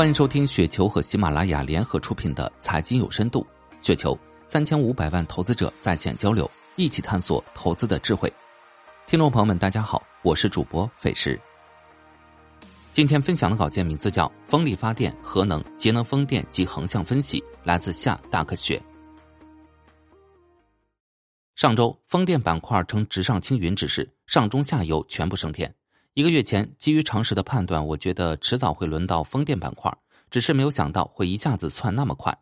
欢迎收听雪球和喜马拉雅联合出品的《财经有深度》，雪球三千五百万投资者在线交流，一起探索投资的智慧。听众朋友们，大家好，我是主播费时。今天分享的稿件名字叫《风力发电、核能、节能风电及横向分析》，来自夏大可雪。上周风电板块呈直上青云之势，上中下游全部升天。一个月前，基于常识的判断，我觉得迟早会轮到风电板块，只是没有想到会一下子窜那么快。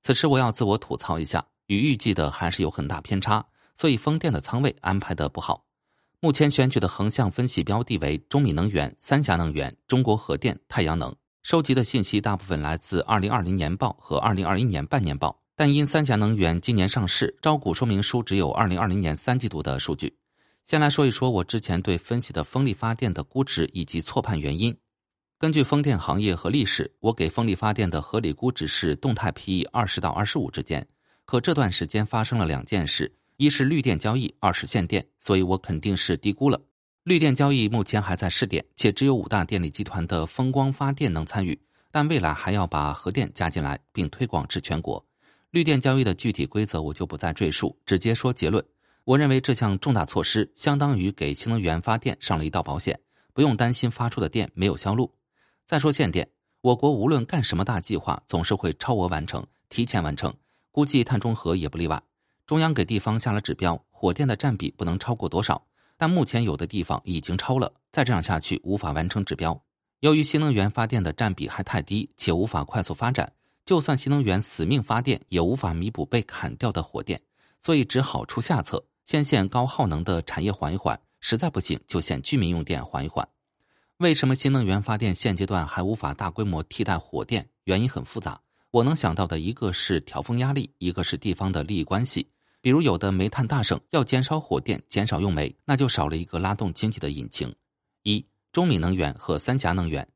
此时我要自我吐槽一下，与预计的还是有很大偏差，所以风电的仓位安排的不好。目前选取的横向分析标的为中米能源、三峡能源、中国核电、太阳能，收集的信息大部分来自二零二零年报和二零二一年半年报，但因三峡能源今年上市，招股说明书只有二零二零年三季度的数据。先来说一说我之前对分析的风力发电的估值以及错判原因。根据风电行业和历史，我给风力发电的合理估值是动态 PE 二十到二十五之间。可这段时间发生了两件事：一是绿电交易，二是限电，所以我肯定是低估了。绿电交易目前还在试点，且只有五大电力集团的风光发电能参与，但未来还要把核电加进来，并推广至全国。绿电交易的具体规则我就不再赘述，直接说结论。我认为这项重大措施相当于给新能源发电上了一道保险，不用担心发出的电没有销路。再说限电，我国无论干什么大计划，总是会超额完成、提前完成，估计碳中和也不例外。中央给地方下了指标，火电的占比不能超过多少，但目前有的地方已经超了，再这样下去无法完成指标。由于新能源发电的占比还太低，且无法快速发展，就算新能源死命发电，也无法弥补被砍掉的火电，所以只好出下策。先限高耗能的产业缓一缓，实在不行就限居民用电缓一缓。为什么新能源发电现阶段还无法大规模替代火电？原因很复杂。我能想到的一个是调峰压力，一个是地方的利益关系。比如有的煤炭大省要减少火电、减少用煤，那就少了一个拉动经济的引擎。一中米能源和三峡能源。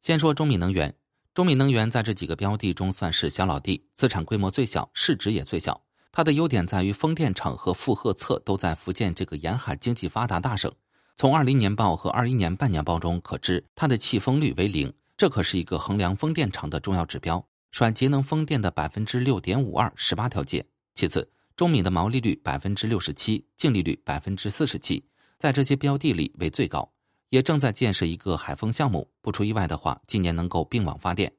先说中米能源，中米能源在这几个标的中算是小老弟，资产规模最小，市值也最小。它的优点在于风电场和负荷侧都在福建这个沿海经济发达大省。从二零年报和二一年半年报中可知，它的弃风率为零，这可是一个衡量风电场的重要指标。甩节能风电的百分之六点五二，十八条街。其次，中米的毛利率百分之六十七，净利率百分之四十七，在这些标的里为最高。也正在建设一个海风项目，不出意外的话，今年能够并网发电。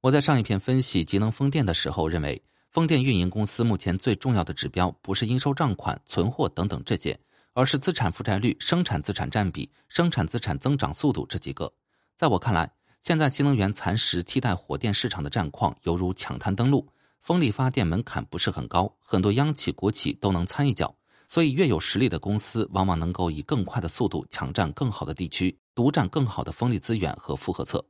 我在上一篇分析节能风电的时候认为。风电运营公司目前最重要的指标不是应收账款、存货等等这些，而是资产负债率、生产资产占比、生产资产增长速度这几个。在我看来，现在新能源蚕食替代火电市场的战况犹如抢滩登陆，风力发电门槛不是很高，很多央企国企都能参一脚，所以越有实力的公司往往能够以更快的速度抢占更好的地区，独占更好的风力资源和负荷侧。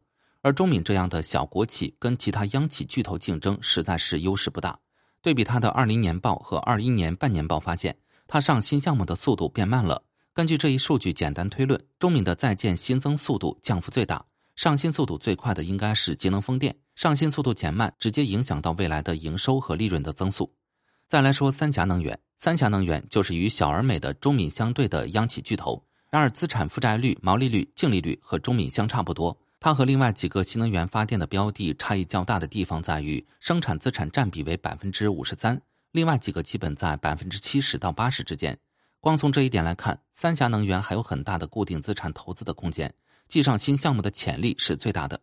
而中敏这样的小国企跟其他央企巨头竞争，实在是优势不大。对比它的二零年报和二一年半年报，发现它上新项目的速度变慢了。根据这一数据简单推论，中敏的在建新增速度降幅最大，上新速度最快的应该是节能风电。上新速度减慢，直接影响到未来的营收和利润的增速。再来说三峡能源，三峡能源就是与小而美的中敏相对的央企巨头，然而资产负债率、毛利率、净利率和中敏相差不多。它和另外几个新能源发电的标的差异较大的地方在于，生产资产占比为百分之五十三，另外几个基本在百分之七十到八十之间。光从这一点来看，三峡能源还有很大的固定资产投资的空间，继上新项目的潜力是最大的。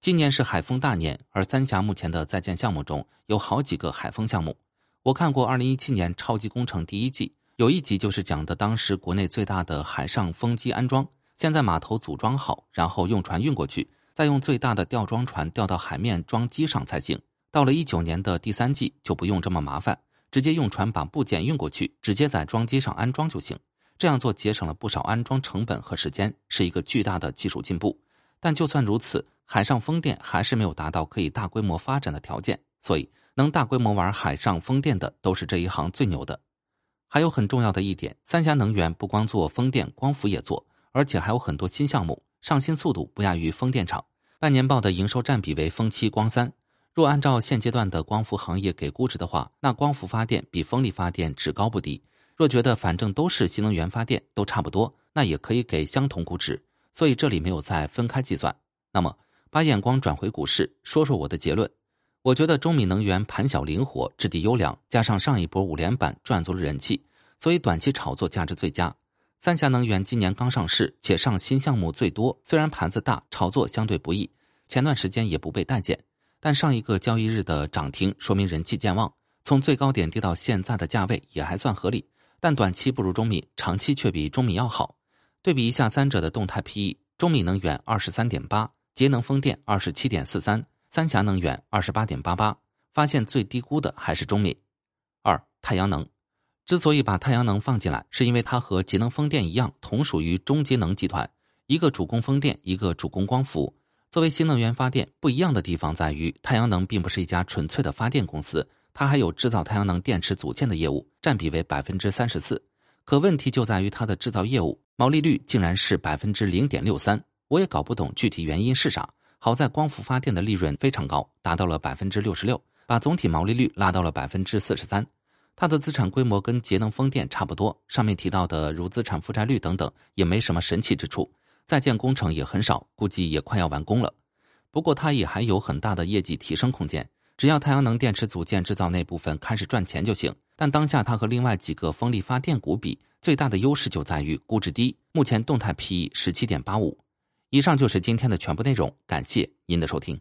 今年是海风大年，而三峡目前的在建项目中有好几个海风项目。我看过二零一七年超级工程第一季，有一集就是讲的当时国内最大的海上风机安装。先在码头组装好，然后用船运过去，再用最大的吊装船吊到海面装机上才行。到了一九年的第三季就不用这么麻烦，直接用船把部件运过去，直接在装机上安装就行。这样做节省了不少安装成本和时间，是一个巨大的技术进步。但就算如此，海上风电还是没有达到可以大规模发展的条件。所以，能大规模玩海上风电的都是这一行最牛的。还有很重要的一点，三峡能源不光做风电，光伏也做。而且还有很多新项目，上新速度不亚于风电场。半年报的营收占比为风七光三。若按照现阶段的光伏行业给估值的话，那光伏发电比风力发电只高不低。若觉得反正都是新能源发电，都差不多，那也可以给相同估值。所以这里没有再分开计算。那么把眼光转回股市，说说我的结论。我觉得中米能源盘小灵活，质地优良，加上上一波五连板赚足了人气，所以短期炒作价值最佳。三峡能源今年刚上市，且上新项目最多，虽然盘子大，炒作相对不易，前段时间也不被待见。但上一个交易日的涨停说明人气健旺，从最高点跌到现在的价位也还算合理。但短期不如中米，长期却比中米要好。对比一下三者的动态 PE，中米能源二十三点八，节能风电二十七点四三。三峡能源二十八点八八，发现最低估的还是中米。二太阳能，之所以把太阳能放进来，是因为它和节能风电一样，同属于中节能集团，一个主攻风电，一个主攻光伏。作为新能源发电，不一样的地方在于，太阳能并不是一家纯粹的发电公司，它还有制造太阳能电池组件的业务，占比为百分之三十四。可问题就在于它的制造业务毛利率竟然是百分之零点六三，我也搞不懂具体原因是啥。好在光伏发电的利润非常高，达到了百分之六十六，把总体毛利率拉到了百分之四十三。它的资产规模跟节能风电差不多，上面提到的如资产负债率等等也没什么神奇之处，在建工程也很少，估计也快要完工了。不过它也还有很大的业绩提升空间，只要太阳能电池组件制造那部分开始赚钱就行。但当下它和另外几个风力发电股比，最大的优势就在于估值低，目前动态 PE 十七点八五。以上就是今天的全部内容，感谢您的收听。